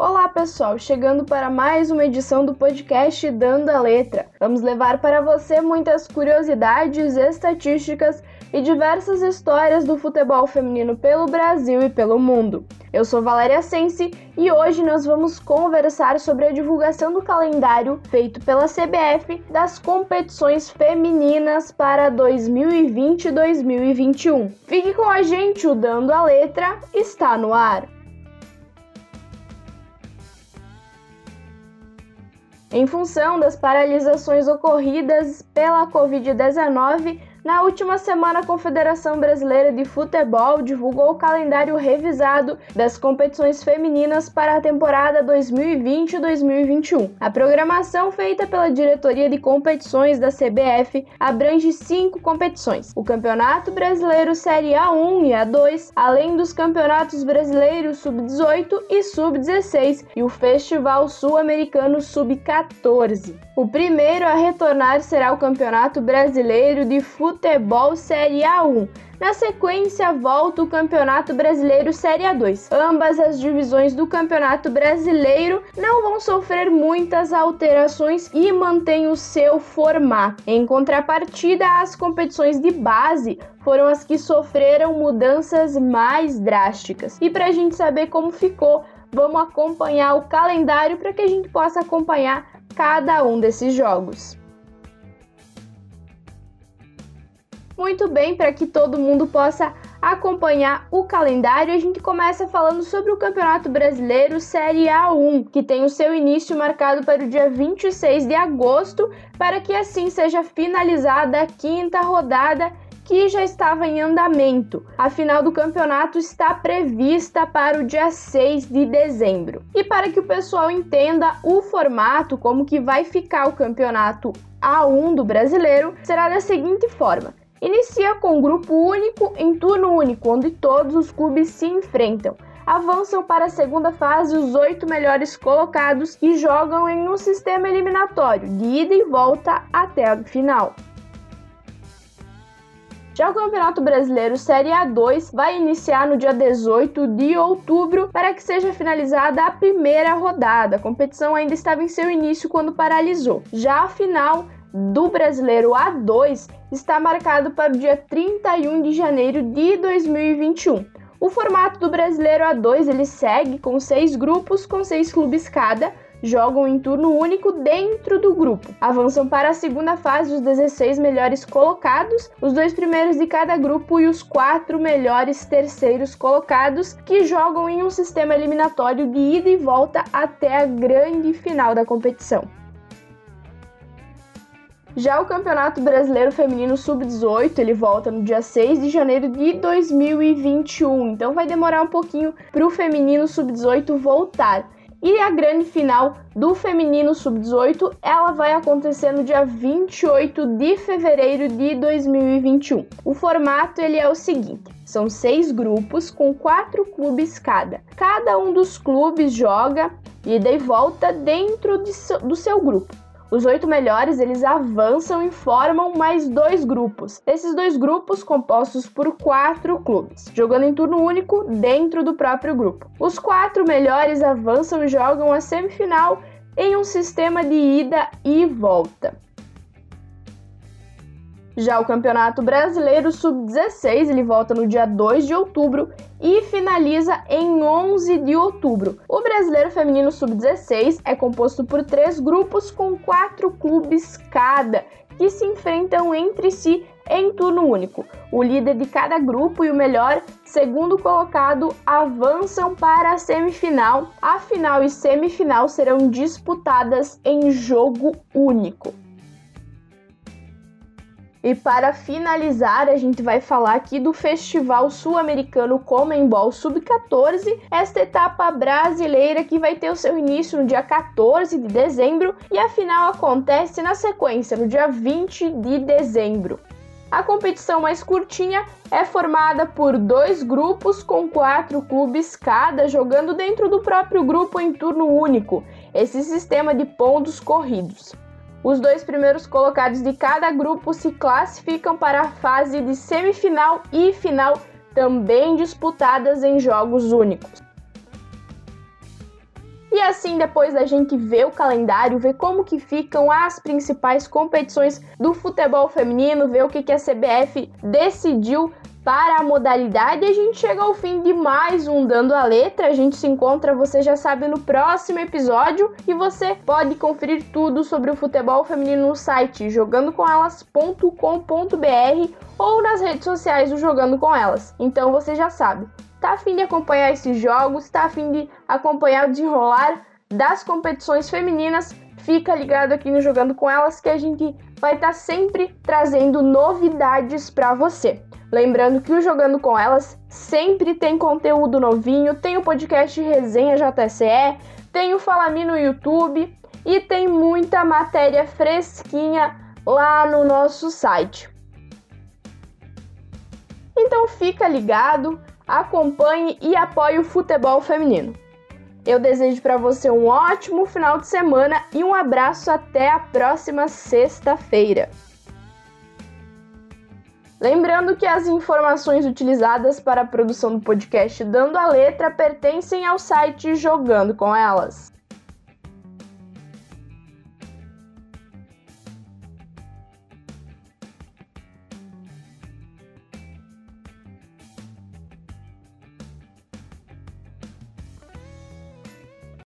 Olá pessoal, chegando para mais uma edição do podcast Dando a Letra. Vamos levar para você muitas curiosidades, estatísticas e diversas histórias do futebol feminino pelo Brasil e pelo mundo. Eu sou Valéria Sense e hoje nós vamos conversar sobre a divulgação do calendário feito pela CBF das competições femininas para 2020 e 2021. Fique com a gente, o Dando a Letra está no ar. Em função das paralisações ocorridas pela Covid-19, na última semana, a Confederação Brasileira de Futebol divulgou o calendário revisado das competições femininas para a temporada 2020-2021. A programação feita pela Diretoria de Competições da CBF abrange cinco competições: o Campeonato Brasileiro Série A1 e A2, além dos Campeonatos Brasileiros Sub-18 e Sub-16 e o Festival Sul-Americano Sub-14. O primeiro a retornar será o Campeonato Brasileiro de Futebol Série A1. Na sequência, volta o Campeonato Brasileiro Série A2. Ambas as divisões do Campeonato Brasileiro não vão sofrer muitas alterações e mantêm o seu formato. Em contrapartida, as competições de base foram as que sofreram mudanças mais drásticas. E para a gente saber como ficou, vamos acompanhar o calendário para que a gente possa acompanhar cada um desses jogos. Muito bem, para que todo mundo possa acompanhar o calendário, a gente começa falando sobre o Campeonato Brasileiro Série A1, que tem o seu início marcado para o dia 26 de agosto, para que assim seja finalizada a quinta rodada que já estava em andamento. A final do campeonato está prevista para o dia 6 de dezembro. E para que o pessoal entenda o formato, como que vai ficar o campeonato A1 do brasileiro, será da seguinte forma: Inicia com um grupo único em turno único, onde todos os clubes se enfrentam. Avançam para a segunda fase os oito melhores colocados e jogam em um sistema eliminatório de ida e volta até a final. Já o Campeonato Brasileiro Série A2 vai iniciar no dia 18 de outubro para que seja finalizada a primeira rodada. A competição ainda estava em seu início quando paralisou. Já a final do Brasileiro A2 está marcado para o dia 31 de janeiro de 2021. O formato do Brasileiro A2 ele segue com seis grupos com seis clubes cada jogam em turno único dentro do grupo. Avançam para a segunda fase os 16 melhores colocados, os dois primeiros de cada grupo e os quatro melhores terceiros colocados, que jogam em um sistema eliminatório de ida e volta até a grande final da competição. Já o Campeonato Brasileiro Feminino Sub-18, ele volta no dia 6 de janeiro de 2021, então vai demorar um pouquinho para o feminino Sub-18 voltar. E a grande final do feminino sub-18, ela vai acontecer no dia 28 de fevereiro de 2021. O formato ele é o seguinte: são seis grupos com quatro clubes cada. Cada um dos clubes joga e volta dentro de, do seu grupo. Os oito melhores eles avançam e formam mais dois grupos. Esses dois grupos compostos por quatro clubes, jogando em turno único dentro do próprio grupo. Os quatro melhores avançam e jogam a semifinal em um sistema de ida e volta. Já o Campeonato Brasileiro Sub-16, ele volta no dia 2 de outubro e finaliza em 11 de outubro. O Brasileiro Feminino Sub-16 é composto por três grupos com quatro clubes cada, que se enfrentam entre si em turno único. O líder de cada grupo e o melhor segundo colocado avançam para a semifinal. A final e semifinal serão disputadas em jogo único. E para finalizar, a gente vai falar aqui do Festival Sul-Americano Comembol Sub-14, esta etapa brasileira que vai ter o seu início no dia 14 de dezembro e a final acontece na sequência, no dia 20 de dezembro. A competição mais curtinha é formada por dois grupos com quatro clubes cada jogando dentro do próprio grupo em turno único, esse sistema de pontos corridos. Os dois primeiros colocados de cada grupo se classificam para a fase de semifinal e final, também disputadas em jogos únicos. E assim, depois da gente ver o calendário, ver como que ficam as principais competições do futebol feminino, ver o que, que a CBF decidiu para a modalidade, a gente chega ao fim de mais um Dando a Letra. A gente se encontra, você já sabe, no próximo episódio e você pode conferir tudo sobre o futebol feminino no site jogandocomelas.com.br ou nas redes sociais do Jogando com Elas. Então você já sabe. Tá afim de acompanhar esses jogos? Tá afim de acompanhar o desenrolar das competições femininas? Fica ligado aqui no Jogando com Elas que a gente vai estar tá sempre trazendo novidades para você. Lembrando que o Jogando com Elas sempre tem conteúdo novinho, tem o podcast Resenha JSE, tem o Falami no YouTube e tem muita matéria fresquinha lá no nosso site. Então fica ligado, acompanhe e apoie o futebol feminino. Eu desejo para você um ótimo final de semana e um abraço até a próxima sexta-feira. Lembrando que as informações utilizadas para a produção do podcast Dando a Letra pertencem ao site Jogando com Elas.